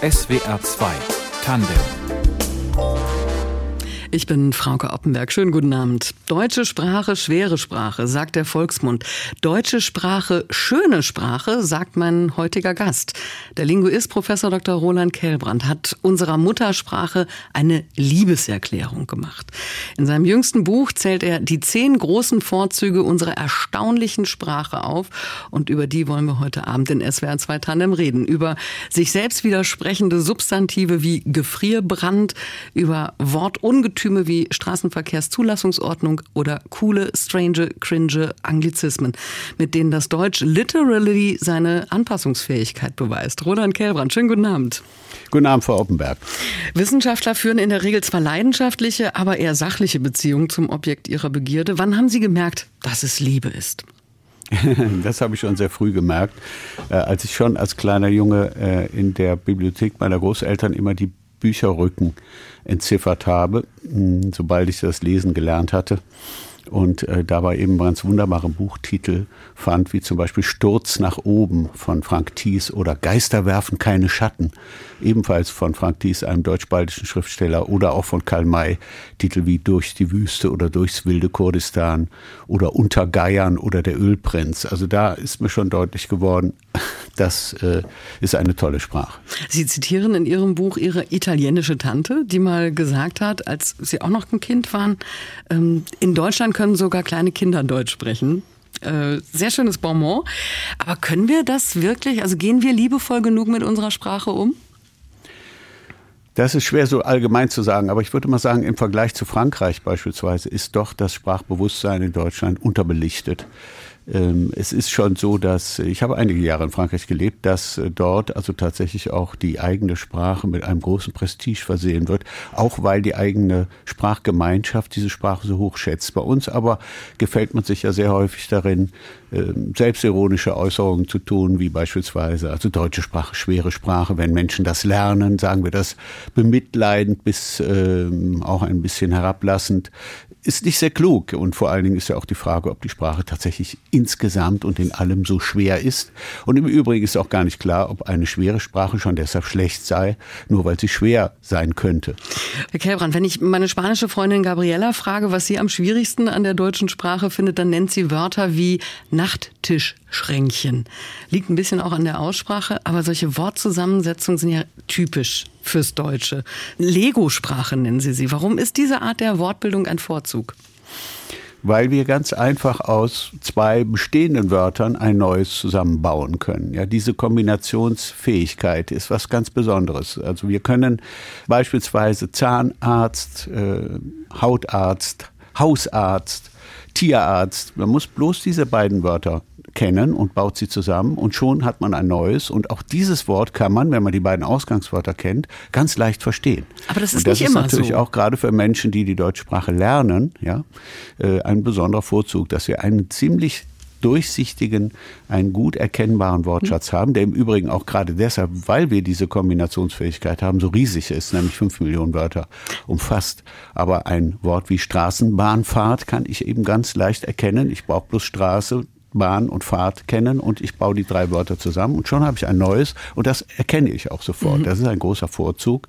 SWR 2 Tandem ich bin Frauke Oppenberg. Schönen guten Abend. Deutsche Sprache, schwere Sprache, sagt der Volksmund. Deutsche Sprache, schöne Sprache, sagt mein heutiger Gast. Der Linguist Professor Dr. Roland Kellbrand hat unserer Muttersprache eine Liebeserklärung gemacht. In seinem jüngsten Buch zählt er die zehn großen Vorzüge unserer erstaunlichen Sprache auf. Und über die wollen wir heute Abend in SWR 2 Tandem reden. Über sich selbst widersprechende Substantive wie Gefrierbrand, über Wortungetüm Ungetüme wie Straßenverkehrszulassungsordnung oder coole, strange, cringe Anglizismen, mit denen das Deutsch literally seine Anpassungsfähigkeit beweist. Roland Kellbrand, schönen guten Abend. Guten Abend, Frau Oppenberg. Wissenschaftler führen in der Regel zwar leidenschaftliche, aber eher sachliche Beziehungen zum Objekt ihrer Begierde. Wann haben Sie gemerkt, dass es Liebe ist? Das habe ich schon sehr früh gemerkt, äh, als ich schon als kleiner Junge äh, in der Bibliothek meiner Großeltern immer die Bücherrücken entziffert habe, hm, sobald ich das Lesen gelernt hatte und äh, dabei eben ganz wunderbare Buchtitel fand, wie zum Beispiel Sturz nach oben von Frank Thies oder Geister werfen keine Schatten, ebenfalls von Frank Thies, einem deutsch-baltischen Schriftsteller, oder auch von Karl May, Titel wie Durch die Wüste oder Durchs wilde Kurdistan oder Unter Geiern oder Der Ölprinz. Also da ist mir schon deutlich geworden, das äh, ist eine tolle Sprache. Sie zitieren in Ihrem Buch Ihre italienische Tante, die mal gesagt hat, als Sie auch noch ein Kind waren, ähm, in Deutschland können sogar kleine Kinder Deutsch sprechen. Äh, sehr schönes Bonbon. Aber können wir das wirklich, also gehen wir liebevoll genug mit unserer Sprache um? Das ist schwer so allgemein zu sagen, aber ich würde mal sagen, im Vergleich zu Frankreich beispielsweise ist doch das Sprachbewusstsein in Deutschland unterbelichtet. Ähm, es ist schon so, dass ich habe einige Jahre in Frankreich gelebt, dass äh, dort also tatsächlich auch die eigene Sprache mit einem großen Prestige versehen wird, auch weil die eigene Sprachgemeinschaft diese Sprache so hoch schätzt. Bei uns aber gefällt man sich ja sehr häufig darin, ähm, selbstironische Äußerungen zu tun, wie beispielsweise, also deutsche Sprache, schwere Sprache. Wenn Menschen das lernen, sagen wir das bemitleidend bis ähm, auch ein bisschen herablassend ist nicht sehr klug. Und vor allen Dingen ist ja auch die Frage, ob die Sprache tatsächlich insgesamt und in allem so schwer ist. Und im Übrigen ist auch gar nicht klar, ob eine schwere Sprache schon deshalb schlecht sei, nur weil sie schwer sein könnte. Herr Kellbrand, wenn ich meine spanische Freundin Gabriela frage, was sie am schwierigsten an der deutschen Sprache findet, dann nennt sie Wörter wie Nachttischschränkchen. Liegt ein bisschen auch an der Aussprache, aber solche Wortzusammensetzungen sind ja typisch fürs Deutsche. Lego-Sprache nennen Sie sie. Warum ist diese Art der Wortbildung ein Vorzug? weil wir ganz einfach aus zwei bestehenden Wörtern ein neues zusammenbauen können. Ja, diese Kombinationsfähigkeit ist was ganz Besonderes. Also wir können beispielsweise Zahnarzt, äh, Hautarzt, Hausarzt, Tierarzt, man muss bloß diese beiden Wörter kennen und baut sie zusammen und schon hat man ein neues. Und auch dieses Wort kann man, wenn man die beiden Ausgangswörter kennt, ganz leicht verstehen. Aber das ist und das nicht ist immer natürlich so. auch gerade für Menschen, die die deutsche Sprache lernen, ja, äh, ein besonderer Vorzug, dass wir einen ziemlich durchsichtigen, einen gut erkennbaren Wortschatz haben, der im Übrigen auch gerade deshalb, weil wir diese Kombinationsfähigkeit haben, so riesig ist, nämlich fünf Millionen Wörter umfasst. Aber ein Wort wie Straßenbahnfahrt kann ich eben ganz leicht erkennen. Ich brauche bloß Straße, Bahn und Fahrt kennen und ich baue die drei Wörter zusammen und schon habe ich ein neues und das erkenne ich auch sofort. Mhm. Das ist ein großer Vorzug,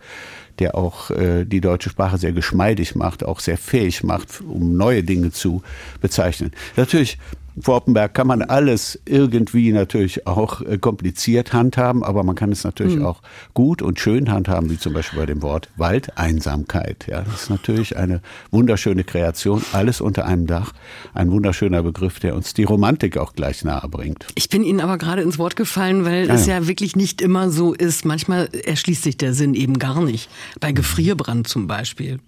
der auch äh, die deutsche Sprache sehr geschmeidig macht, auch sehr fähig macht, um neue Dinge zu bezeichnen. Natürlich Vorpenberg kann man alles irgendwie natürlich auch äh, kompliziert handhaben, aber man kann es natürlich mhm. auch gut und schön handhaben, wie zum Beispiel bei dem Wort Waldeinsamkeit. Ja, das ist natürlich eine wunderschöne Kreation, alles unter einem Dach. Ein wunderschöner Begriff, der uns die Romantik auch gleich nahe bringt. Ich bin Ihnen aber gerade ins Wort gefallen, weil ja, es ja wirklich nicht immer so ist. Manchmal erschließt sich der Sinn eben gar nicht. Bei Gefrierbrand zum Beispiel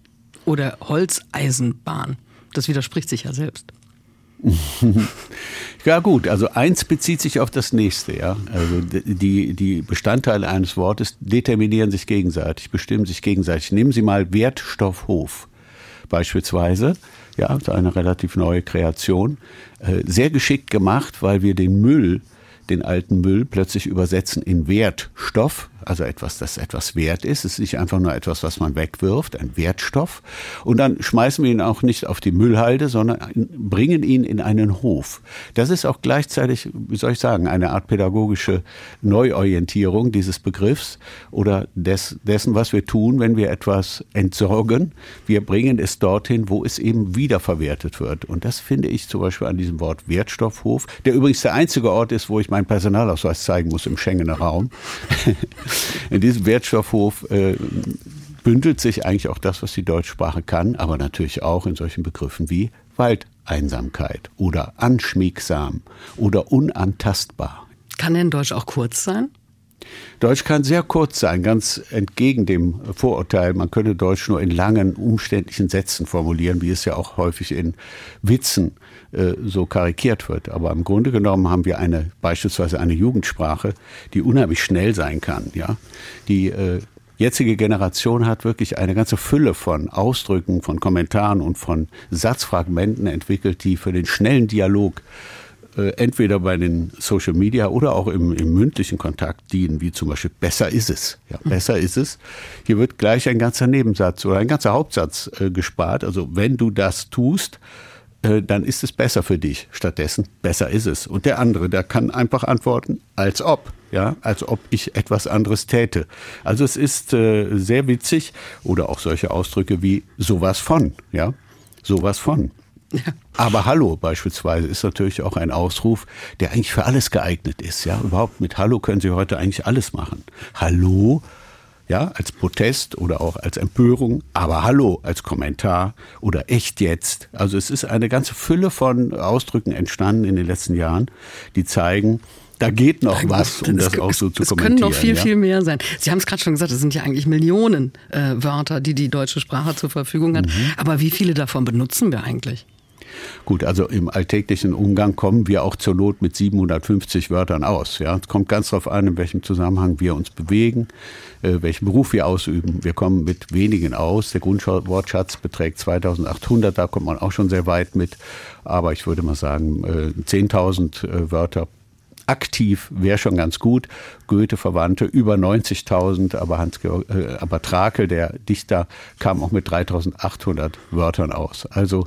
oder Holzeisenbahn. Das widerspricht sich ja selbst. ja gut, also eins bezieht sich auf das nächste, ja. Also die, die Bestandteile eines Wortes determinieren sich gegenseitig, bestimmen sich gegenseitig. Nehmen Sie mal Wertstoffhof beispielsweise, ja, eine relativ neue Kreation, äh, sehr geschickt gemacht, weil wir den Müll den alten Müll plötzlich übersetzen in Wertstoff, also etwas, das etwas wert ist. Es ist nicht einfach nur etwas, was man wegwirft, ein Wertstoff. Und dann schmeißen wir ihn auch nicht auf die Müllhalde, sondern bringen ihn in einen Hof. Das ist auch gleichzeitig, wie soll ich sagen, eine Art pädagogische Neuorientierung dieses Begriffs oder des, dessen, was wir tun, wenn wir etwas entsorgen. Wir bringen es dorthin, wo es eben wiederverwertet wird. Und das finde ich zum Beispiel an diesem Wort Wertstoffhof, der übrigens der einzige Ort ist, wo ich meinen Personalausweis zeigen muss im Schengener Raum. In diesem Wertstoffhof äh, bündelt sich eigentlich auch das, was die Deutschsprache kann, aber natürlich auch in solchen Begriffen wie Waldeinsamkeit oder anschmiegsam oder unantastbar. Kann denn Deutsch auch kurz sein? Deutsch kann sehr kurz sein, ganz entgegen dem Vorurteil, man könne Deutsch nur in langen, umständlichen Sätzen formulieren, wie es ja auch häufig in Witzen äh, so karikiert wird. Aber im Grunde genommen haben wir eine, beispielsweise eine Jugendsprache, die unheimlich schnell sein kann, ja. Die äh, jetzige Generation hat wirklich eine ganze Fülle von Ausdrücken, von Kommentaren und von Satzfragmenten entwickelt, die für den schnellen Dialog äh, entweder bei den Social Media oder auch im, im, mündlichen Kontakt dienen, wie zum Beispiel besser ist es. Ja, hm. besser ist es. Hier wird gleich ein ganzer Nebensatz oder ein ganzer Hauptsatz äh, gespart. Also wenn du das tust, äh, dann ist es besser für dich. Stattdessen besser ist es. Und der andere, der kann einfach antworten, als ob. Ja, als ob ich etwas anderes täte. Also es ist äh, sehr witzig oder auch solche Ausdrücke wie sowas von, ja, sowas von. Ja. Aber Hallo beispielsweise ist natürlich auch ein Ausruf, der eigentlich für alles geeignet ist. Ja, überhaupt mit Hallo können Sie heute eigentlich alles machen. Hallo, ja, als Protest oder auch als Empörung, aber Hallo als Kommentar oder echt jetzt. Also es ist eine ganze Fülle von Ausdrücken entstanden in den letzten Jahren, die zeigen, da geht noch was, um das, das auch so zu es kommentieren. Es können noch viel, ja? viel mehr sein. Sie haben es gerade schon gesagt, es sind ja eigentlich Millionen äh, Wörter, die die deutsche Sprache zur Verfügung hat. Mhm. Aber wie viele davon benutzen wir eigentlich? Gut, also im alltäglichen Umgang kommen wir auch zur Not mit 750 Wörtern aus. Ja, es kommt ganz darauf an, in welchem Zusammenhang wir uns bewegen, äh, welchen Beruf wir ausüben. Wir kommen mit wenigen aus. Der Grundwortschatz beträgt 2800, da kommt man auch schon sehr weit mit. Aber ich würde mal sagen, äh, 10.000 äh, Wörter aktiv wäre schon ganz gut. Goethe-Verwandte über 90.000, aber, Hans äh, aber Trakel, der Dichter, kam auch mit 3.800 Wörtern aus. Also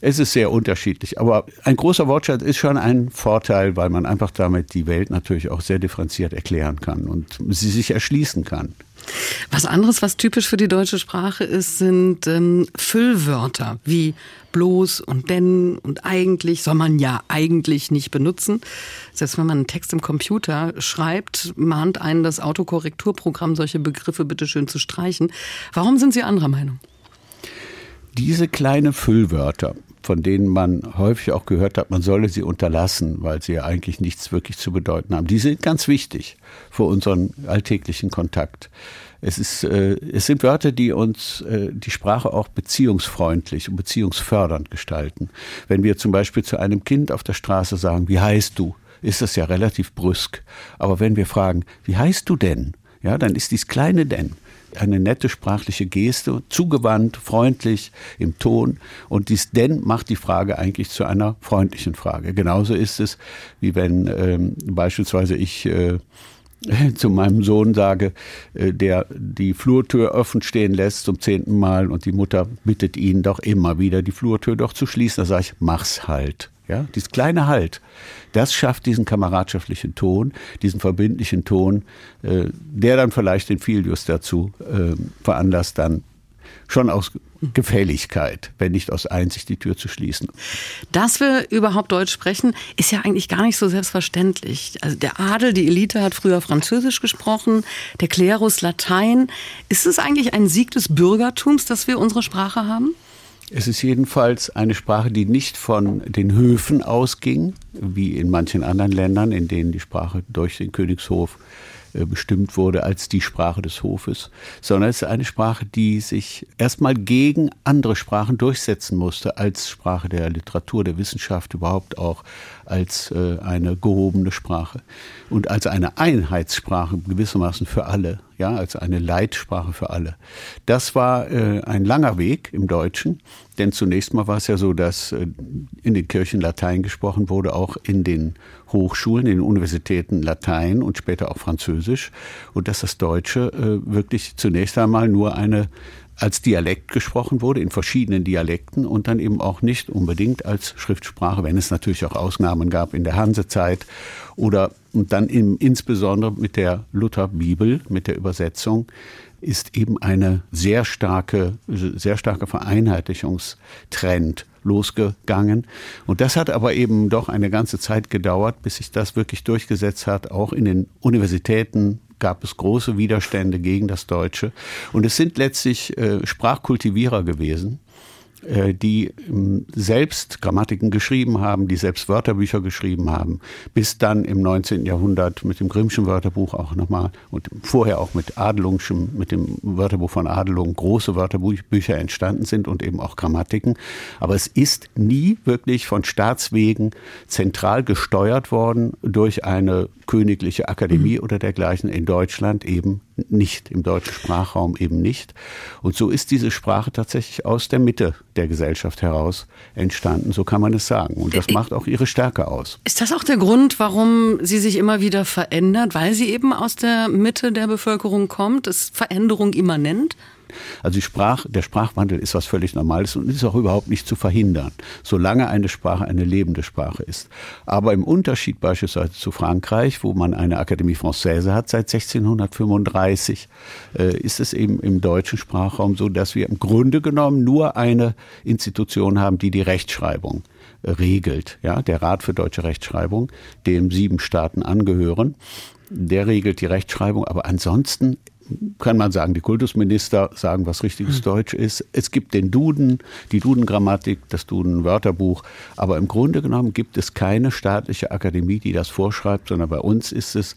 es ist sehr unterschiedlich. Aber ein großer Wortschatz ist schon ein Vorteil, weil man einfach damit die Welt natürlich auch sehr differenziert erklären kann und sie sich erschließen kann. Was anderes, was typisch für die deutsche Sprache ist, sind ähm, Füllwörter wie bloß und denn und eigentlich soll man ja eigentlich nicht benutzen. Selbst wenn man einen Text im Computer schreibt, mahnt einen das Autokorrekturprogramm, solche Begriffe bitteschön zu streichen. Warum sind Sie anderer Meinung? Diese kleine Füllwörter, von denen man häufig auch gehört hat, man solle sie unterlassen, weil sie ja eigentlich nichts wirklich zu bedeuten haben. Die sind ganz wichtig für unseren alltäglichen Kontakt. Es, ist, äh, es sind Wörter, die uns äh, die Sprache auch beziehungsfreundlich und beziehungsfördernd gestalten. Wenn wir zum Beispiel zu einem Kind auf der Straße sagen, wie heißt du, ist das ja relativ brüsk. Aber wenn wir fragen, wie heißt du denn? Ja, dann ist dies kleine denn eine nette sprachliche Geste, zugewandt, freundlich im Ton. Und dies denn macht die Frage eigentlich zu einer freundlichen Frage. Genauso ist es, wie wenn ähm, beispielsweise ich äh, zu meinem Sohn sage, äh, der die Flurtür offen stehen lässt zum zehnten Mal und die Mutter bittet ihn doch immer wieder, die Flurtür doch zu schließen. Da sage ich, mach's halt. Ja, dieses kleine Halt, das schafft diesen kameradschaftlichen Ton, diesen verbindlichen Ton, äh, der dann vielleicht den Filius dazu äh, veranlasst, dann schon aus Gefälligkeit, wenn nicht aus Einsicht, die Tür zu schließen. Dass wir überhaupt Deutsch sprechen, ist ja eigentlich gar nicht so selbstverständlich. Also der Adel, die Elite hat früher Französisch gesprochen, der Klerus Latein. Ist es eigentlich ein Sieg des Bürgertums, dass wir unsere Sprache haben? Es ist jedenfalls eine Sprache, die nicht von den Höfen ausging, wie in manchen anderen Ländern, in denen die Sprache durch den Königshof äh, bestimmt wurde als die Sprache des Hofes, sondern es ist eine Sprache, die sich erstmal gegen andere Sprachen durchsetzen musste, als Sprache der Literatur, der Wissenschaft, überhaupt auch als äh, eine gehobene Sprache und als eine Einheitssprache gewissermaßen für alle, ja, als eine Leitsprache für alle. Das war äh, ein langer Weg im Deutschen, denn zunächst mal war es ja so, dass äh, in den Kirchen Latein gesprochen wurde, auch in den Hochschulen, in den Universitäten Latein und später auch Französisch. Und dass das Deutsche äh, wirklich zunächst einmal nur eine als Dialekt gesprochen wurde, in verschiedenen Dialekten und dann eben auch nicht unbedingt als Schriftsprache, wenn es natürlich auch Ausnahmen gab in der Hansezeit oder und dann im, insbesondere mit der Lutherbibel, mit der Übersetzung, ist eben eine sehr starke, sehr starke Vereinheitlichungstrend losgegangen. Und das hat aber eben doch eine ganze Zeit gedauert, bis sich das wirklich durchgesetzt hat, auch in den Universitäten, gab es große Widerstände gegen das Deutsche. Und es sind letztlich äh, Sprachkultivierer gewesen, die ähm, selbst Grammatiken geschrieben haben, die selbst Wörterbücher geschrieben haben, bis dann im 19. Jahrhundert mit dem Grimmschen Wörterbuch auch nochmal und vorher auch mit Adelungschem, mit dem Wörterbuch von Adelung große Wörterbücher entstanden sind und eben auch Grammatiken. Aber es ist nie wirklich von Staatswegen zentral gesteuert worden durch eine königliche Akademie mhm. oder dergleichen in Deutschland eben nicht, im deutschen Sprachraum eben nicht. Und so ist diese Sprache tatsächlich aus der Mitte der Gesellschaft heraus entstanden, so kann man es sagen. Und das macht auch ihre Stärke aus. Ist das auch der Grund, warum sie sich immer wieder verändert, weil sie eben aus der Mitte der Bevölkerung kommt? Ist Veränderung immanent? Also die Sprach, der Sprachwandel ist was völlig Normales und ist auch überhaupt nicht zu verhindern, solange eine Sprache eine lebende Sprache ist. Aber im Unterschied beispielsweise zu Frankreich, wo man eine Akademie Française hat seit 1635, äh, ist es eben im deutschen Sprachraum so, dass wir im Grunde genommen nur eine Institution haben, die die Rechtschreibung äh, regelt. Ja, der Rat für deutsche Rechtschreibung, dem sieben Staaten angehören. Der regelt die Rechtschreibung, aber ansonsten kann man sagen, die Kultusminister sagen, was richtiges hm. Deutsch ist. Es gibt den Duden, die Duden-Grammatik, das Duden-Wörterbuch. Aber im Grunde genommen gibt es keine staatliche Akademie, die das vorschreibt, sondern bei uns ist es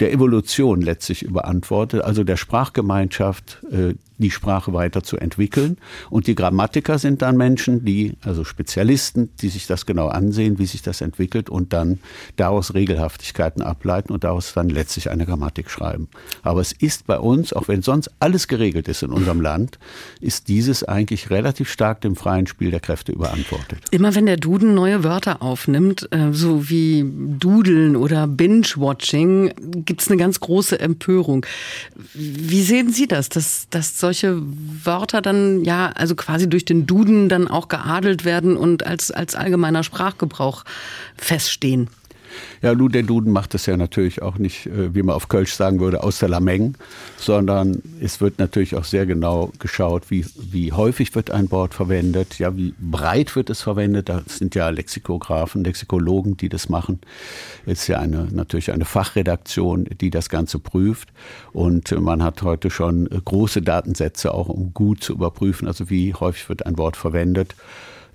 der Evolution letztlich überantwortet, also der Sprachgemeinschaft, äh, die Sprache weiterzuentwickeln. Und die Grammatiker sind dann Menschen, die, also Spezialisten, die sich das genau ansehen, wie sich das entwickelt und dann daraus Regelhaftigkeiten ableiten und daraus dann letztlich eine Grammatik schreiben. Aber es ist bei uns, auch wenn sonst alles geregelt ist in unserem Land, ist dieses eigentlich relativ stark dem freien Spiel der Kräfte überantwortet. Immer wenn der Duden neue Wörter aufnimmt, äh, so wie Dudeln oder Binge-Watching, gibt es eine ganz große Empörung. Wie sehen Sie das, dass, dass solche solche Wörter dann ja, also quasi durch den Duden dann auch geadelt werden und als, als allgemeiner Sprachgebrauch feststehen. Ja, nun, der Duden macht das ja natürlich auch nicht, äh, wie man auf Kölsch sagen würde, aus der Lameng, sondern es wird natürlich auch sehr genau geschaut, wie, wie häufig wird ein Wort verwendet, ja, wie breit wird es verwendet. Das sind ja Lexikographen, Lexikologen, die das machen. Es ist ja eine, natürlich eine Fachredaktion, die das Ganze prüft. Und man hat heute schon große Datensätze auch, um gut zu überprüfen, also wie häufig wird ein Wort verwendet.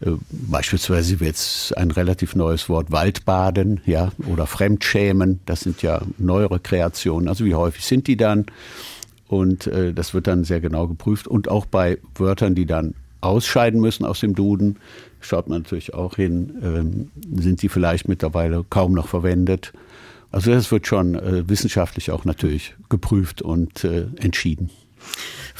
Äh, beispielsweise jetzt ein relativ neues Wort Waldbaden, ja, oder Fremdschämen. Das sind ja neuere Kreationen. Also wie häufig sind die dann? Und äh, das wird dann sehr genau geprüft. Und auch bei Wörtern, die dann ausscheiden müssen aus dem Duden, schaut man natürlich auch hin, ähm, sind die vielleicht mittlerweile kaum noch verwendet. Also das wird schon äh, wissenschaftlich auch natürlich geprüft und äh, entschieden.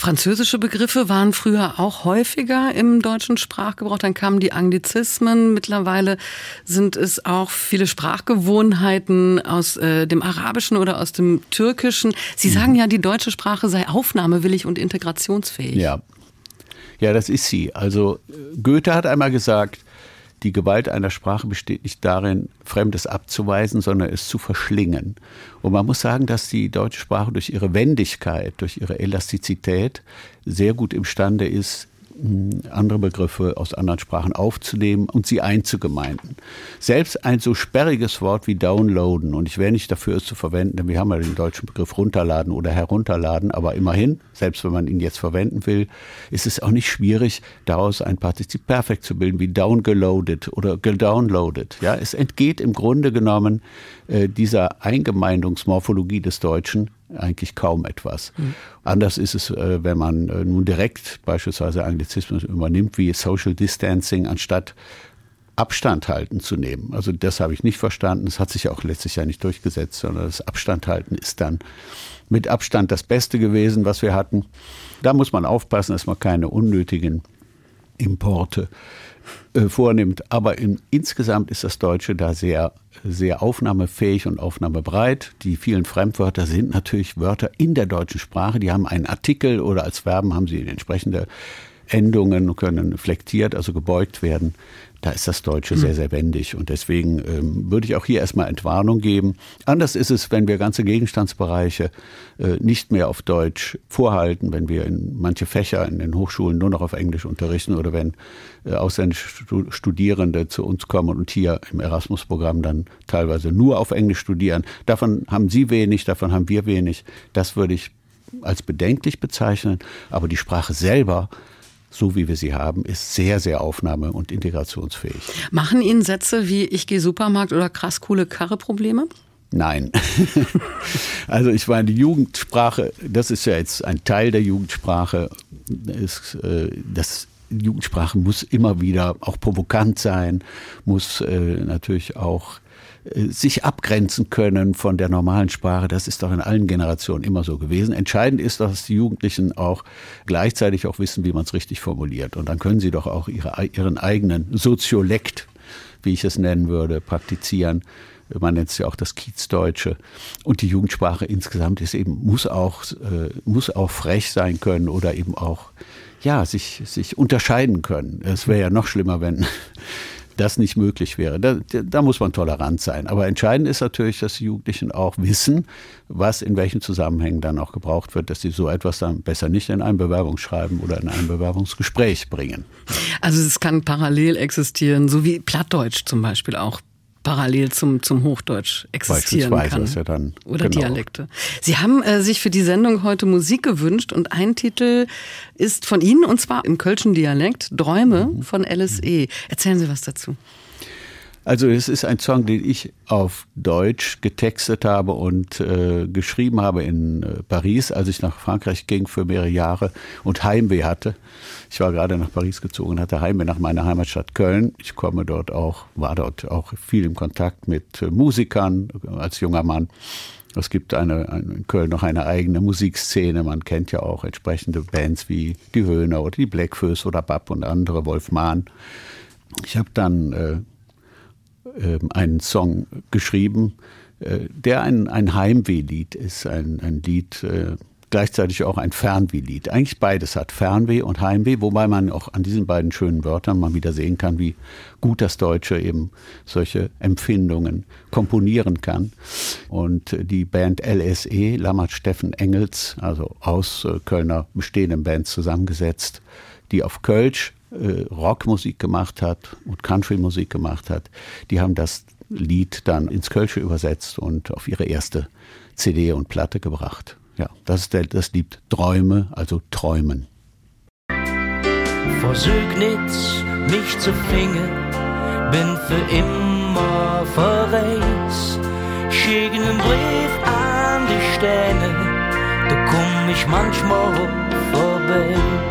Französische Begriffe waren früher auch häufiger im deutschen Sprachgebrauch. Dann kamen die Anglizismen. Mittlerweile sind es auch viele Sprachgewohnheiten aus äh, dem Arabischen oder aus dem Türkischen. Sie sagen ja, die deutsche Sprache sei aufnahmewillig und integrationsfähig. Ja. Ja, das ist sie. Also Goethe hat einmal gesagt, die Gewalt einer Sprache besteht nicht darin, Fremdes abzuweisen, sondern es zu verschlingen. Und man muss sagen, dass die deutsche Sprache durch ihre Wendigkeit, durch ihre Elastizität sehr gut imstande ist, andere Begriffe aus anderen Sprachen aufzunehmen und sie einzugemeinden. Selbst ein so sperriges Wort wie downloaden, und ich wäre nicht dafür, es zu verwenden, denn wir haben ja den deutschen Begriff runterladen oder herunterladen, aber immerhin, selbst wenn man ihn jetzt verwenden will, ist es auch nicht schwierig, daraus ein Partizip perfekt zu bilden, wie downgeloadet oder gedownloadet. Ja, es entgeht im Grunde genommen äh, dieser Eingemeindungsmorphologie des Deutschen eigentlich kaum etwas. Mhm. Anders ist es, äh, wenn man äh, nun direkt beispielsweise Anglizismus übernimmt, wie Social Distancing, anstatt Abstand halten zu nehmen. Also das habe ich nicht verstanden. Das hat sich auch letztlich ja nicht durchgesetzt, sondern das Abstand halten ist dann mit Abstand das Beste gewesen, was wir hatten. Da muss man aufpassen, dass man keine unnötigen Importe äh, vornimmt. Aber in, insgesamt ist das Deutsche da sehr, sehr aufnahmefähig und aufnahmebreit. Die vielen Fremdwörter sind natürlich Wörter in der deutschen Sprache. Die haben einen Artikel oder als Verben haben sie entsprechende Endungen, können flektiert, also gebeugt werden da ist das Deutsche sehr, sehr wendig. Und deswegen ähm, würde ich auch hier erstmal Entwarnung geben. Anders ist es, wenn wir ganze Gegenstandsbereiche äh, nicht mehr auf Deutsch vorhalten, wenn wir in manche Fächer in den Hochschulen nur noch auf Englisch unterrichten oder wenn äh, ausländische Studierende zu uns kommen und hier im Erasmus-Programm dann teilweise nur auf Englisch studieren. Davon haben Sie wenig, davon haben wir wenig. Das würde ich als bedenklich bezeichnen. Aber die Sprache selber so wie wir sie haben, ist sehr, sehr aufnahme- und integrationsfähig. Machen Ihnen Sätze wie ich gehe Supermarkt oder krass coole Karre Probleme? Nein. also ich meine, die Jugendsprache, das ist ja jetzt ein Teil der Jugendsprache. Ist, äh, das Jugendsprache muss immer wieder auch provokant sein, muss äh, natürlich auch sich abgrenzen können von der normalen Sprache. Das ist doch in allen Generationen immer so gewesen. Entscheidend ist, dass die Jugendlichen auch gleichzeitig auch wissen, wie man es richtig formuliert. Und dann können sie doch auch ihre, ihren eigenen Soziolekt, wie ich es nennen würde, praktizieren. Man nennt es ja auch das Kiezdeutsche. Und die Jugendsprache insgesamt ist eben, muss auch, äh, muss auch frech sein können oder eben auch, ja, sich, sich unterscheiden können. Es wäre ja noch schlimmer, wenn das nicht möglich wäre. Da, da, muss man tolerant sein. Aber entscheidend ist natürlich, dass die Jugendlichen auch wissen, was in welchen Zusammenhängen dann auch gebraucht wird, dass sie so etwas dann besser nicht in ein Bewerbungsschreiben oder in ein Bewerbungsgespräch bringen. Also es kann parallel existieren, so wie Plattdeutsch zum Beispiel auch parallel zum, zum Hochdeutsch existieren kann. Ja dann, Oder genau. Dialekte. Sie haben äh, sich für die Sendung heute Musik gewünscht und ein Titel ist von Ihnen und zwar im kölschen Dialekt Träume mhm. von LSE. Erzählen Sie was dazu. Also es ist ein Song, den ich auf Deutsch getextet habe und äh, geschrieben habe in äh, Paris, als ich nach Frankreich ging für mehrere Jahre und Heimweh hatte. Ich war gerade nach Paris gezogen, hatte Heimweh nach meiner Heimatstadt Köln. Ich komme dort auch, war dort auch viel im Kontakt mit äh, Musikern als junger Mann. Es gibt eine, in Köln noch eine eigene Musikszene. Man kennt ja auch entsprechende Bands wie die Höhner oder die Blackfoes oder Bab und andere, Wolf Mahn. Ich habe dann äh, einen Song geschrieben, äh, der ein, ein Heimwehlied ist, ein, ein Lied, äh, gleichzeitig auch ein Fernwehlied. Eigentlich beides hat Fernweh und Heimweh, wobei man auch an diesen beiden schönen Wörtern mal wieder sehen kann, wie gut das Deutsche eben solche Empfindungen komponieren kann. Und die Band LSE, Lammert Steffen Engels, also aus äh, Kölner bestehenden Bands zusammengesetzt, die auf Kölsch äh, Rockmusik gemacht hat und Countrymusik gemacht hat, die haben das Lied dann ins Kölsche übersetzt und auf ihre erste CD und Platte gebracht. Ja, das ist der, das Lied Träume, also Träumen. Versuch nicht, mich zu finden, bin für immer verreist. Schick einen Brief an die Sterne, da komm ich manchmal vorbei.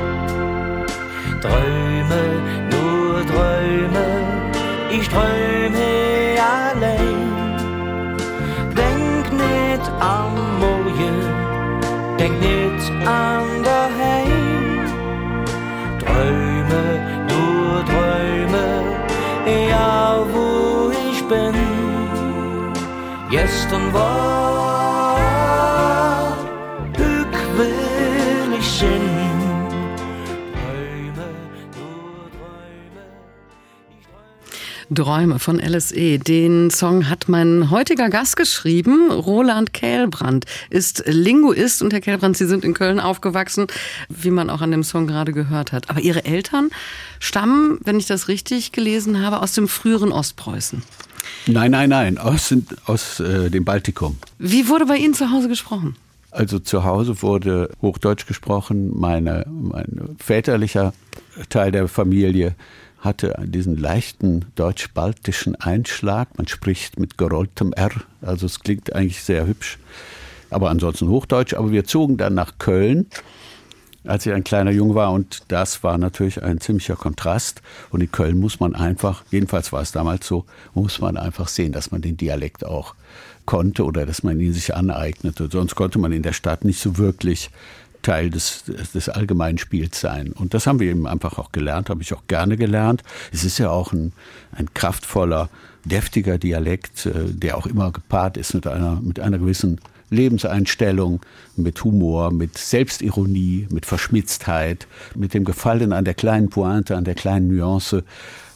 Träume, nur Träume, ich träume allein. Denk nicht an morgen, denk nicht an daheim. Träume, nur Träume, ja wo ich bin. Gestern war, Glück will ich sind. Träume von LSE. Den Song hat mein heutiger Gast geschrieben. Roland Kählbrand ist Linguist und Herr Kählbrand, Sie sind in Köln aufgewachsen, wie man auch an dem Song gerade gehört hat. Aber Ihre Eltern stammen, wenn ich das richtig gelesen habe, aus dem früheren Ostpreußen. Nein, nein, nein, aus, aus äh, dem Baltikum. Wie wurde bei Ihnen zu Hause gesprochen? Also zu Hause wurde Hochdeutsch gesprochen. Meine, mein väterlicher Teil der Familie hatte diesen leichten deutsch-baltischen Einschlag. Man spricht mit gerolltem R, also es klingt eigentlich sehr hübsch, aber ansonsten Hochdeutsch. Aber wir zogen dann nach Köln, als ich ein kleiner Junge war und das war natürlich ein ziemlicher Kontrast. Und in Köln muss man einfach, jedenfalls war es damals so, muss man einfach sehen, dass man den Dialekt auch konnte oder dass man ihn sich aneignete. Sonst konnte man in der Stadt nicht so wirklich Teil des, des Allgemeinspiels sein. Und das haben wir eben einfach auch gelernt, habe ich auch gerne gelernt. Es ist ja auch ein, ein kraftvoller, deftiger Dialekt, äh, der auch immer gepaart ist mit einer, mit einer gewissen Lebenseinstellung, mit Humor, mit Selbstironie, mit Verschmitztheit, mit dem Gefallen an der kleinen Pointe, an der kleinen Nuance.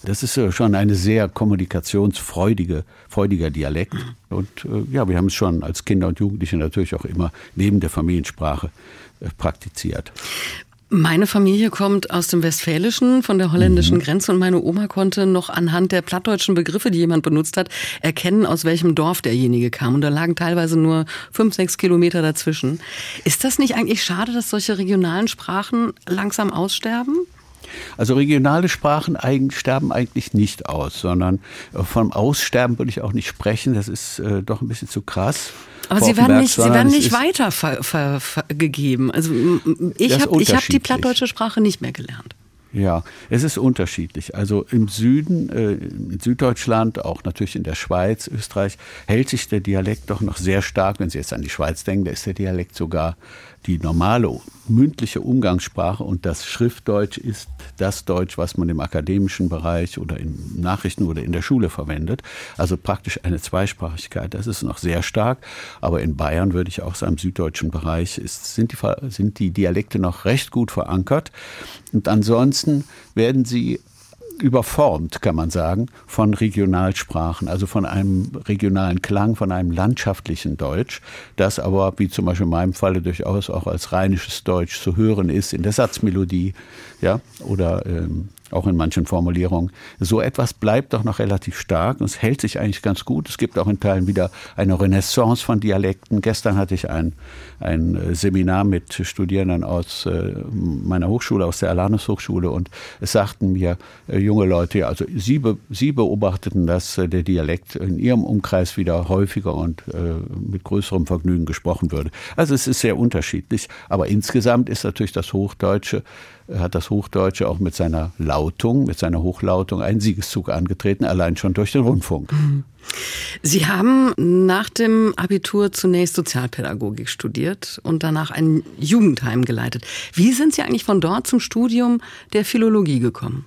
Das ist schon eine sehr kommunikationsfreudige, freudiger Dialekt. Und äh, ja, wir haben es schon als Kinder und Jugendliche natürlich auch immer neben der Familiensprache äh, praktiziert. Meine Familie kommt aus dem Westfälischen, von der holländischen mhm. Grenze und meine Oma konnte noch anhand der plattdeutschen Begriffe, die jemand benutzt hat, erkennen, aus welchem Dorf derjenige kam. Und da lagen teilweise nur fünf, sechs Kilometer dazwischen. Ist das nicht eigentlich schade, dass solche regionalen Sprachen langsam aussterben? Also regionale Sprachen sterben eigentlich nicht aus, sondern äh, vom Aussterben würde ich auch nicht sprechen. Das ist äh, doch ein bisschen zu krass. Aber sie werden nicht, sie werden nicht weitergegeben. Also ich habe hab die plattdeutsche Sprache nicht mehr gelernt. Ja, es ist unterschiedlich. Also im Süden, äh, in Süddeutschland, auch natürlich in der Schweiz, Österreich, hält sich der Dialekt doch noch sehr stark. Wenn Sie jetzt an die Schweiz denken, da ist der Dialekt sogar die normale mündliche Umgangssprache und das Schriftdeutsch ist das Deutsch, was man im akademischen Bereich oder in Nachrichten oder in der Schule verwendet. Also praktisch eine Zweisprachigkeit. Das ist noch sehr stark. Aber in Bayern würde ich auch sagen, im süddeutschen Bereich ist, sind, die, sind die Dialekte noch recht gut verankert. Und ansonsten werden sie überformt, kann man sagen, von Regionalsprachen, also von einem regionalen Klang, von einem landschaftlichen Deutsch, das aber, wie zum Beispiel in meinem Falle, durchaus auch als rheinisches Deutsch zu hören ist in der Satzmelodie, ja, oder ähm, auch in manchen Formulierungen. So etwas bleibt doch noch relativ stark und es hält sich eigentlich ganz gut. Es gibt auch in Teilen wieder eine Renaissance von Dialekten. Gestern hatte ich ein, ein äh, Seminar mit Studierenden aus äh, meiner Hochschule, aus der Alanus Hochschule und es sagten mir äh, junge Leute, also sie, be, sie beobachteten, dass der Dialekt in ihrem Umkreis wieder häufiger und mit größerem Vergnügen gesprochen würde. Also es ist sehr unterschiedlich, aber insgesamt ist natürlich das Hochdeutsche hat das Hochdeutsche auch mit seiner Lautung, mit seiner Hochlautung einen Siegeszug angetreten, allein schon durch den Rundfunk. Mhm. Sie haben nach dem Abitur zunächst Sozialpädagogik studiert und danach ein Jugendheim geleitet. Wie sind Sie eigentlich von dort zum Studium der Philologie gekommen?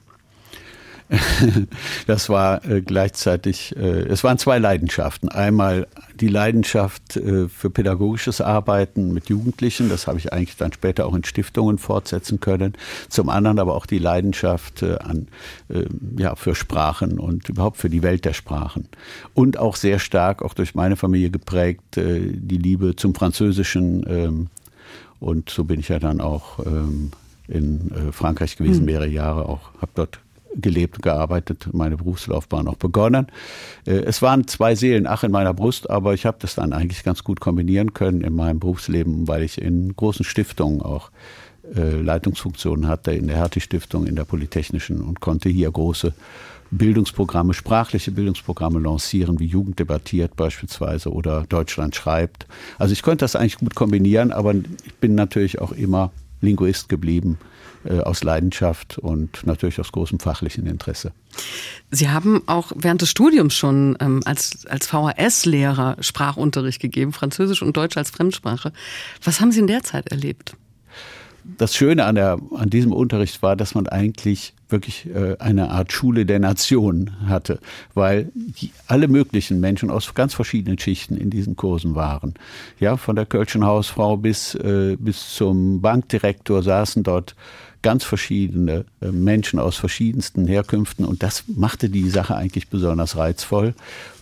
das war äh, gleichzeitig, äh, es waren zwei Leidenschaften. Einmal die Leidenschaft äh, für pädagogisches Arbeiten mit Jugendlichen, das habe ich eigentlich dann später auch in Stiftungen fortsetzen können. Zum anderen aber auch die Leidenschaft an, ja, für Sprachen und überhaupt für die Welt der Sprachen. Und auch sehr stark, auch durch meine Familie geprägt, die Liebe zum Französischen. Ähm, und so bin ich ja dann auch ähm, in Frankreich gewesen, hm. mehrere Jahre auch, habe dort gelebt, gearbeitet, meine Berufslaufbahn auch begonnen. Äh, es waren zwei Seelen, ach in meiner Brust, aber ich habe das dann eigentlich ganz gut kombinieren können in meinem Berufsleben, weil ich in großen Stiftungen auch äh, Leitungsfunktionen hatte, in der Hertie-Stiftung, in der Polytechnischen und konnte hier große Bildungsprogramme, sprachliche Bildungsprogramme lancieren, wie Jugend debattiert beispielsweise oder Deutschland schreibt. Also ich konnte das eigentlich gut kombinieren, aber ich bin natürlich auch immer Linguist geblieben aus Leidenschaft und natürlich aus großem fachlichen Interesse. Sie haben auch während des Studiums schon ähm, als, als VHS-Lehrer Sprachunterricht gegeben, Französisch und Deutsch als Fremdsprache. Was haben Sie in der Zeit erlebt? Das Schöne an, der, an diesem Unterricht war, dass man eigentlich wirklich äh, eine Art Schule der Nation hatte, weil die, alle möglichen Menschen aus ganz verschiedenen Schichten in diesen Kursen waren. Ja, von der Kölschen Hausfrau bis, äh, bis zum Bankdirektor saßen dort ganz verschiedene äh, Menschen aus verschiedensten Herkünften. Und das machte die Sache eigentlich besonders reizvoll,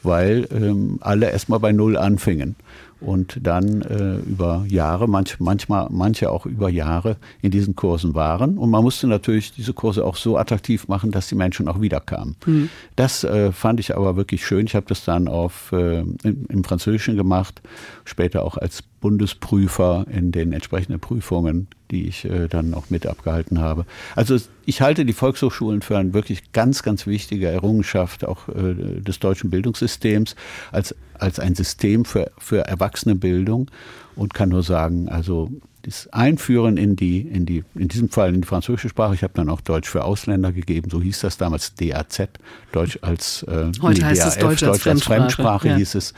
weil ähm, alle erstmal bei Null anfingen und dann äh, über Jahre, manch, manchmal manche auch über Jahre in diesen Kursen waren. Und man musste natürlich diese Kurse auch so attraktiv machen, dass die Menschen auch wiederkamen. Mhm. Das äh, fand ich aber wirklich schön. Ich habe das dann auf, äh, im, im Französischen gemacht, später auch als Bundesprüfer in den entsprechenden Prüfungen, die ich äh, dann auch mit abgehalten habe. Also ich halte die Volkshochschulen für eine wirklich ganz, ganz wichtige Errungenschaft auch äh, des deutschen Bildungssystems als, als ein System für, für Erwachsenenbildung und kann nur sagen, also das Einführen in die, in die, in diesem Fall in die französische Sprache. Ich habe dann auch Deutsch für Ausländer gegeben, so hieß das damals DAZ, Deutsch als äh, Heute nee, heißt DAF, es Deutsch, als, Deutsch als Fremdsprache, ja. hieß es.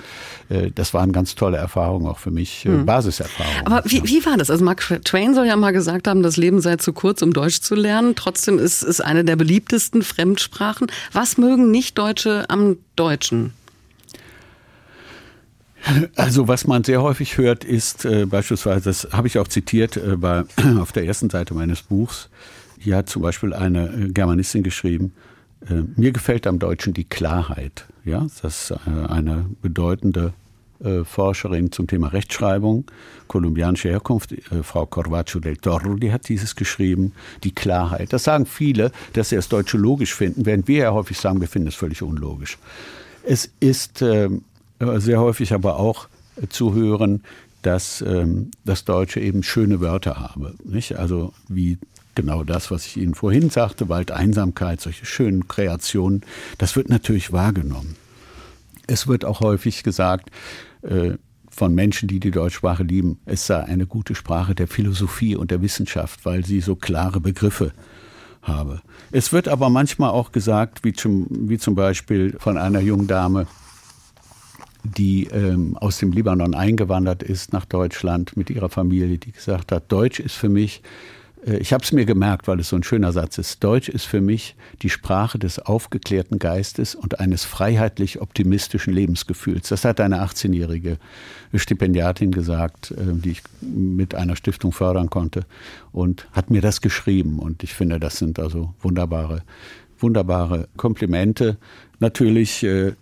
Äh, das waren ganz tolle Erfahrungen auch für mich, hm. Basiserfahrungen. Aber wie, wie war das? Also Mark Twain soll ja mal gesagt haben, das Leben sei zu kurz, um Deutsch zu lernen. Trotzdem ist es eine der beliebtesten Fremdsprachen. Was mögen Nicht-Deutsche am Deutschen? Also was man sehr häufig hört, ist äh, beispielsweise, das habe ich auch zitiert äh, bei, auf der ersten Seite meines Buchs, hier hat zum Beispiel eine äh, Germanistin geschrieben, äh, mir gefällt am Deutschen die Klarheit. Ja, das ist äh, eine bedeutende äh, Forscherin zum Thema Rechtschreibung, kolumbianische Herkunft, Frau Corvacho del Toro, die hat dieses geschrieben, die Klarheit. Das sagen viele, dass sie das Deutsche logisch finden, während wir ja häufig sagen, wir finden es völlig unlogisch. Es ist ähm, sehr häufig aber auch zu hören, dass ähm, das Deutsche eben schöne Wörter habe. Nicht? Also wie genau das, was ich Ihnen vorhin sagte, Waldeinsamkeit, solche schönen Kreationen, das wird natürlich wahrgenommen. Es wird auch häufig gesagt, äh, von Menschen, die die Deutschsprache lieben, es sei eine gute Sprache der Philosophie und der Wissenschaft, weil sie so klare Begriffe habe. Es wird aber manchmal auch gesagt, wie zum, wie zum Beispiel von einer jungen Dame, die ähm, aus dem Libanon eingewandert ist nach Deutschland mit ihrer Familie, die gesagt hat, Deutsch ist für mich, äh, ich habe es mir gemerkt, weil es so ein schöner Satz ist, Deutsch ist für mich die Sprache des aufgeklärten Geistes und eines freiheitlich optimistischen Lebensgefühls. Das hat eine 18-jährige Stipendiatin gesagt, äh, die ich mit einer Stiftung fördern konnte und hat mir das geschrieben. Und ich finde, das sind also wunderbare, wunderbare Komplimente. Natürlich äh,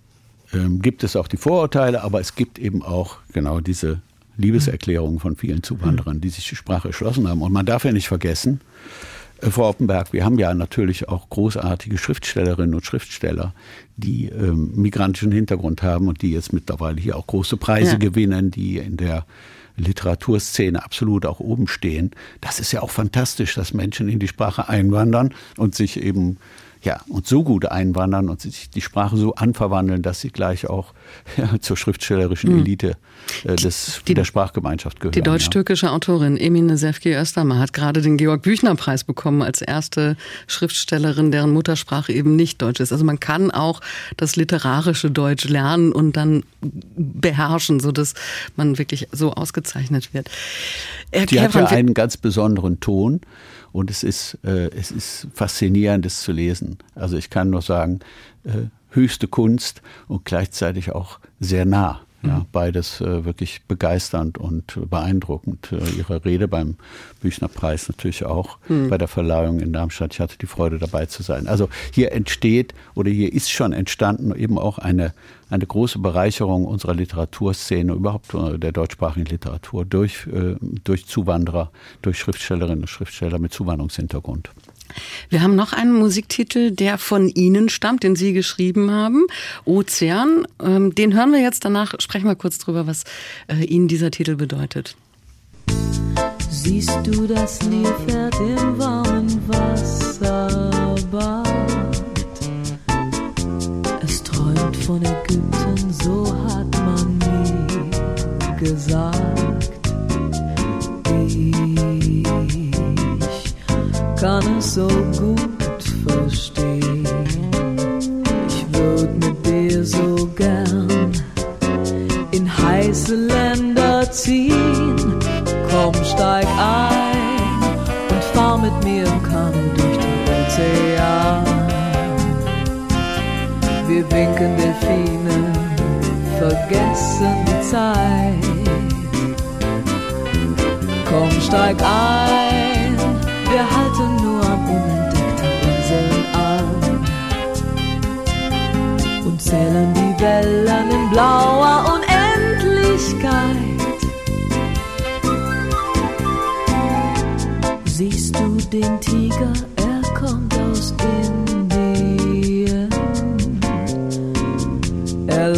ähm, gibt es auch die Vorurteile, aber es gibt eben auch genau diese Liebeserklärungen von vielen Zuwanderern, die sich die Sprache erschlossen haben. Und man darf ja nicht vergessen, äh, Frau Oppenberg, wir haben ja natürlich auch großartige Schriftstellerinnen und Schriftsteller, die ähm, migrantischen Hintergrund haben und die jetzt mittlerweile hier auch große Preise ja. gewinnen, die in der Literaturszene absolut auch oben stehen. Das ist ja auch fantastisch, dass Menschen in die Sprache einwandern und sich eben ja, und so gut einwandern und sich die Sprache so anverwandeln, dass sie gleich auch ja, zur schriftstellerischen hm. Elite äh, des, die, der Sprachgemeinschaft gehören. Die deutsch-türkische ja. Autorin Emine Sefki Östermar hat gerade den Georg-Büchner-Preis bekommen als erste Schriftstellerin, deren Muttersprache eben nicht Deutsch ist. Also man kann auch das literarische Deutsch lernen und dann beherrschen, sodass man wirklich so ausgezeichnet wird. Herr die Kevran, hat ja einen ganz besonderen Ton. Und es ist, äh, es ist faszinierend, es zu lesen. Also ich kann nur sagen, äh, höchste Kunst und gleichzeitig auch sehr nah. Ja, mhm. beides äh, wirklich begeisternd und beeindruckend. Äh, ihre Rede beim Büchnerpreis natürlich auch mhm. bei der Verleihung in Darmstadt. Ich hatte die Freude dabei zu sein. Also hier entsteht oder hier ist schon entstanden eben auch eine, eine große Bereicherung unserer Literaturszene, überhaupt der deutschsprachigen Literatur durch, äh, durch Zuwanderer, durch Schriftstellerinnen und Schriftsteller mit Zuwanderungshintergrund. Wir haben noch einen Musiktitel, der von Ihnen stammt, den Sie geschrieben haben, Ozean. Ähm, den hören wir jetzt, danach sprechen wir kurz drüber, was äh, Ihnen dieser Titel bedeutet. Siehst du das Nilpferd im warmen von Ägypten, so hat man mir gesagt. kann es so gut verstehen. Ich würde mit dir so gern in heiße Länder ziehen. Komm, steig ein und fahr mit mir im Kanu durch den Ozean. Wir winken Delfine, vergessen die Zeit. Komm, steig ein wir halten nur am unentdeckten Inseln an und zählen die Wellen in blauer Unendlichkeit. Siehst du den Tiger? Er kommt aus Indien.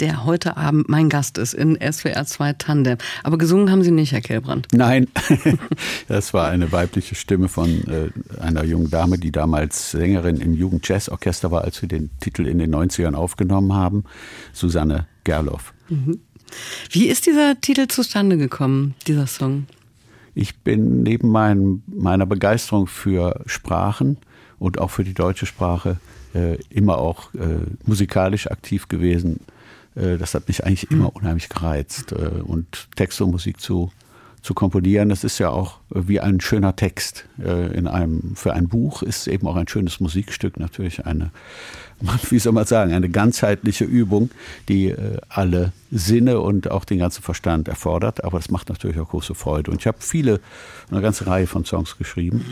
der heute Abend mein Gast ist in SWR 2 Tandem. Aber gesungen haben Sie nicht, Herr Kellbrand. Nein, das war eine weibliche Stimme von äh, einer jungen Dame, die damals Sängerin im Jugendjazzorchester war, als wir den Titel in den 90ern aufgenommen haben, Susanne Gerloff. Mhm. Wie ist dieser Titel zustande gekommen, dieser Song? Ich bin neben mein, meiner Begeisterung für Sprachen und auch für die deutsche Sprache äh, immer auch äh, musikalisch aktiv gewesen. Äh, das hat mich eigentlich immer unheimlich gereizt. Äh, und Text und Musik zu, zu komponieren, das ist ja auch wie ein schöner Text. Äh, in einem, für ein Buch ist eben auch ein schönes Musikstück natürlich eine, wie soll man sagen, eine ganzheitliche Übung, die äh, alle Sinne und auch den ganzen Verstand erfordert. Aber das macht natürlich auch große Freude. Und ich habe viele, eine ganze Reihe von Songs geschrieben.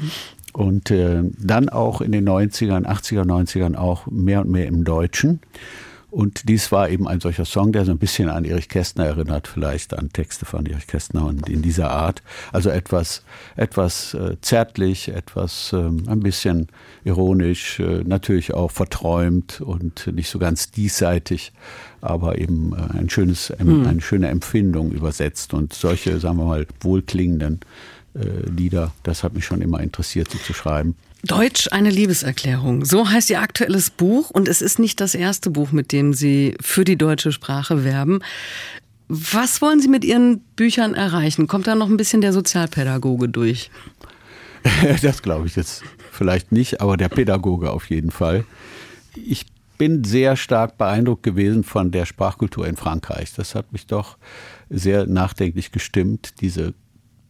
Und äh, dann auch in den 90ern, 80er, 90ern auch mehr und mehr im Deutschen. Und dies war eben ein solcher Song, der so ein bisschen an Erich Kästner erinnert, vielleicht an Texte von Erich Kästner und in dieser Art. Also etwas, etwas äh, zärtlich, etwas ähm, ein bisschen ironisch, äh, natürlich auch verträumt und nicht so ganz diesseitig, aber eben äh, ein schönes, hm. eine schöne Empfindung übersetzt und solche, sagen wir mal, wohlklingenden Lieder. Das hat mich schon immer interessiert, sie zu schreiben. Deutsch eine Liebeserklärung. So heißt Ihr aktuelles Buch und es ist nicht das erste Buch, mit dem Sie für die deutsche Sprache werben. Was wollen Sie mit Ihren Büchern erreichen? Kommt da noch ein bisschen der Sozialpädagoge durch? Das glaube ich jetzt vielleicht nicht, aber der Pädagoge auf jeden Fall. Ich bin sehr stark beeindruckt gewesen von der Sprachkultur in Frankreich. Das hat mich doch sehr nachdenklich gestimmt, diese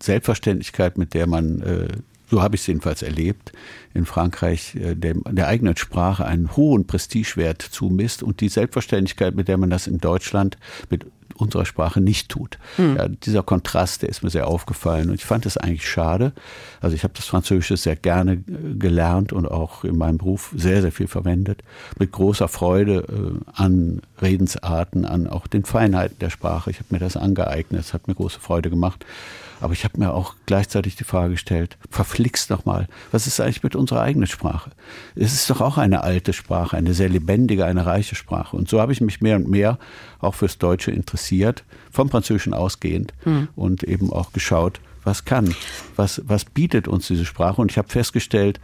Selbstverständlichkeit, mit der man, äh, so habe ich es jedenfalls erlebt, in Frankreich äh, dem, der eigenen Sprache einen hohen Prestigewert zumisst und die Selbstverständlichkeit, mit der man das in Deutschland mit unserer Sprache nicht tut. Hm. Ja, dieser Kontrast, der ist mir sehr aufgefallen und ich fand es eigentlich schade. Also ich habe das Französische sehr gerne äh, gelernt und auch in meinem Beruf sehr, sehr viel verwendet. Mit großer Freude äh, an Redensarten, an auch den Feinheiten der Sprache. Ich habe mir das angeeignet, es hat mir große Freude gemacht. Aber ich habe mir auch gleichzeitig die Frage gestellt, verflixt doch mal, was ist eigentlich mit unserer eigenen Sprache? Es ist doch auch eine alte Sprache, eine sehr lebendige, eine reiche Sprache. Und so habe ich mich mehr und mehr auch fürs Deutsche interessiert, vom Französischen ausgehend hm. und eben auch geschaut, was kann, was, was bietet uns diese Sprache. Und ich habe festgestellt,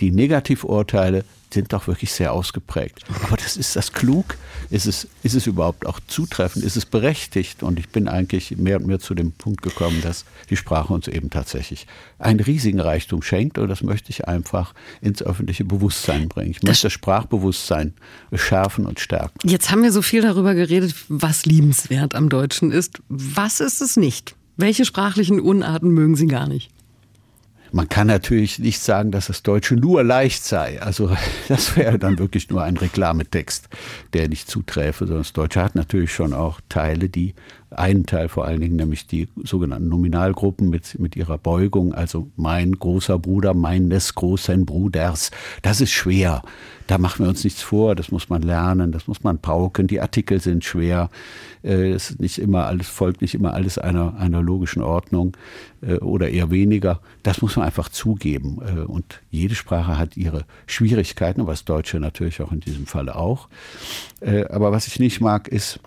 die Negativorteile sind doch wirklich sehr ausgeprägt. Aber das ist das klug? Ist es, ist es überhaupt auch zutreffend? Ist es berechtigt? Und ich bin eigentlich mehr und mehr zu dem Punkt gekommen, dass die Sprache uns eben tatsächlich einen riesigen Reichtum schenkt. Und das möchte ich einfach ins öffentliche Bewusstsein bringen. Ich möchte das Sprachbewusstsein schärfen und stärken. Jetzt haben wir so viel darüber geredet, was liebenswert am Deutschen ist. Was ist es nicht? Welche sprachlichen Unarten mögen Sie gar nicht? Man kann natürlich nicht sagen, dass das Deutsche nur leicht sei. Also das wäre dann wirklich nur ein Reklametext, der nicht zuträfe, sondern das Deutsche hat natürlich schon auch Teile, die einen Teil vor allen Dingen, nämlich die sogenannten Nominalgruppen mit, mit ihrer Beugung, also mein großer Bruder, meines großen Bruders. Das ist schwer. Da machen wir uns nichts vor. Das muss man lernen, das muss man pauken. Die Artikel sind schwer. Äh, es ist nicht immer alles, folgt nicht immer alles einer, einer logischen Ordnung äh, oder eher weniger. Das muss man einfach zugeben. Äh, und jede Sprache hat ihre Schwierigkeiten, was Deutsche natürlich auch in diesem Falle auch. Aber was ich nicht mag, ist,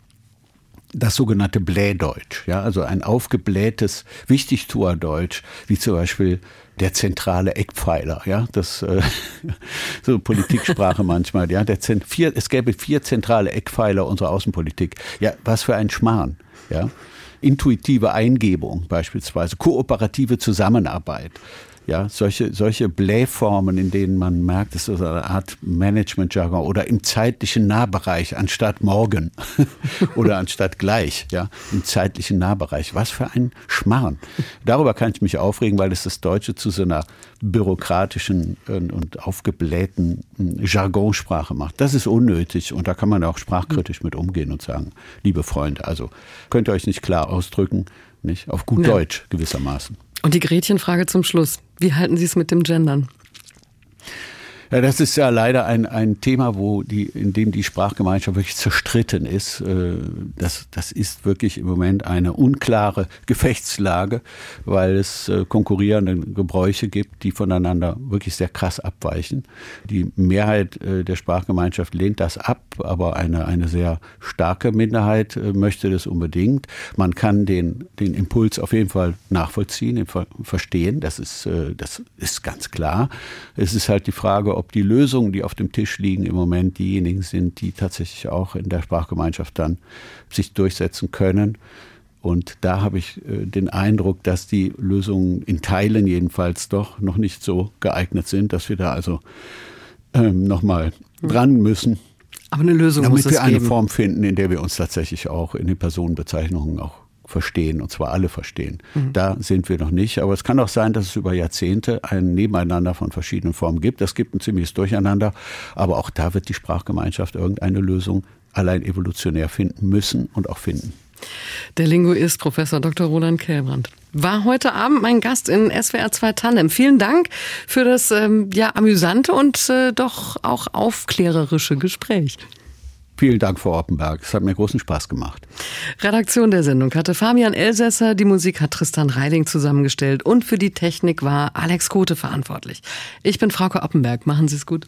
das sogenannte Blähdeutsch, ja, also ein aufgeblähtes Wichtigtuerdeutsch, wie zum Beispiel der zentrale Eckpfeiler, ja, das äh, so Politiksprache manchmal, ja, der vier, es gäbe vier zentrale Eckpfeiler unserer Außenpolitik. Ja, was für ein Schmarrn, ja. Intuitive Eingebung beispielsweise, kooperative Zusammenarbeit, ja, solche, solche Blähformen, in denen man merkt, es ist eine Art Management-Jargon oder im zeitlichen Nahbereich anstatt morgen oder anstatt gleich, ja, im zeitlichen Nahbereich. Was für ein Schmarrn. Darüber kann ich mich aufregen, weil es das Deutsche zu so einer bürokratischen und aufgeblähten Jargonsprache macht. Das ist unnötig und da kann man auch sprachkritisch mit umgehen und sagen, liebe Freunde, also könnt ihr euch nicht klar ausdrücken, nicht? Auf gut ja. Deutsch gewissermaßen. Und die Gretchenfrage zum Schluss. Wie halten Sie es mit dem Gendern? Ja, das ist ja leider ein, ein Thema, wo die, in dem die Sprachgemeinschaft wirklich zerstritten ist. Äh, das, das ist wirklich im Moment eine unklare Gefechtslage, weil es äh, konkurrierende Gebräuche gibt, die voneinander wirklich sehr krass abweichen. Die Mehrheit äh, der Sprachgemeinschaft lehnt das ab, aber eine, eine sehr starke Minderheit möchte das unbedingt. Man kann den, den Impuls auf jeden Fall nachvollziehen, verstehen. Das ist, das ist ganz klar. Es ist halt die Frage, ob ob die Lösungen, die auf dem Tisch liegen, im Moment diejenigen sind, die tatsächlich auch in der Sprachgemeinschaft dann sich durchsetzen können. Und da habe ich äh, den Eindruck, dass die Lösungen in Teilen jedenfalls doch noch nicht so geeignet sind, dass wir da also ähm, nochmal dran müssen. Aber eine Lösung damit muss es wir eine geben. Form finden, in der wir uns tatsächlich auch in den Personenbezeichnungen auch verstehen, und zwar alle verstehen. Mhm. Da sind wir noch nicht. Aber es kann auch sein, dass es über Jahrzehnte ein Nebeneinander von verschiedenen Formen gibt. Das gibt ein ziemliches Durcheinander. Aber auch da wird die Sprachgemeinschaft irgendeine Lösung allein evolutionär finden müssen und auch finden. Der Linguist Professor Dr. Roland Kellbrand war heute Abend mein Gast in SWR 2 Tandem. Vielen Dank für das ähm, ja amüsante und äh, doch auch aufklärerische Gespräch. Vielen Dank, Frau Oppenberg. Es hat mir großen Spaß gemacht. Redaktion der Sendung hatte Fabian Elsässer, die Musik hat Tristan Reiling zusammengestellt und für die Technik war Alex Kote verantwortlich. Ich bin Frauke Oppenberg. Machen Sie es gut.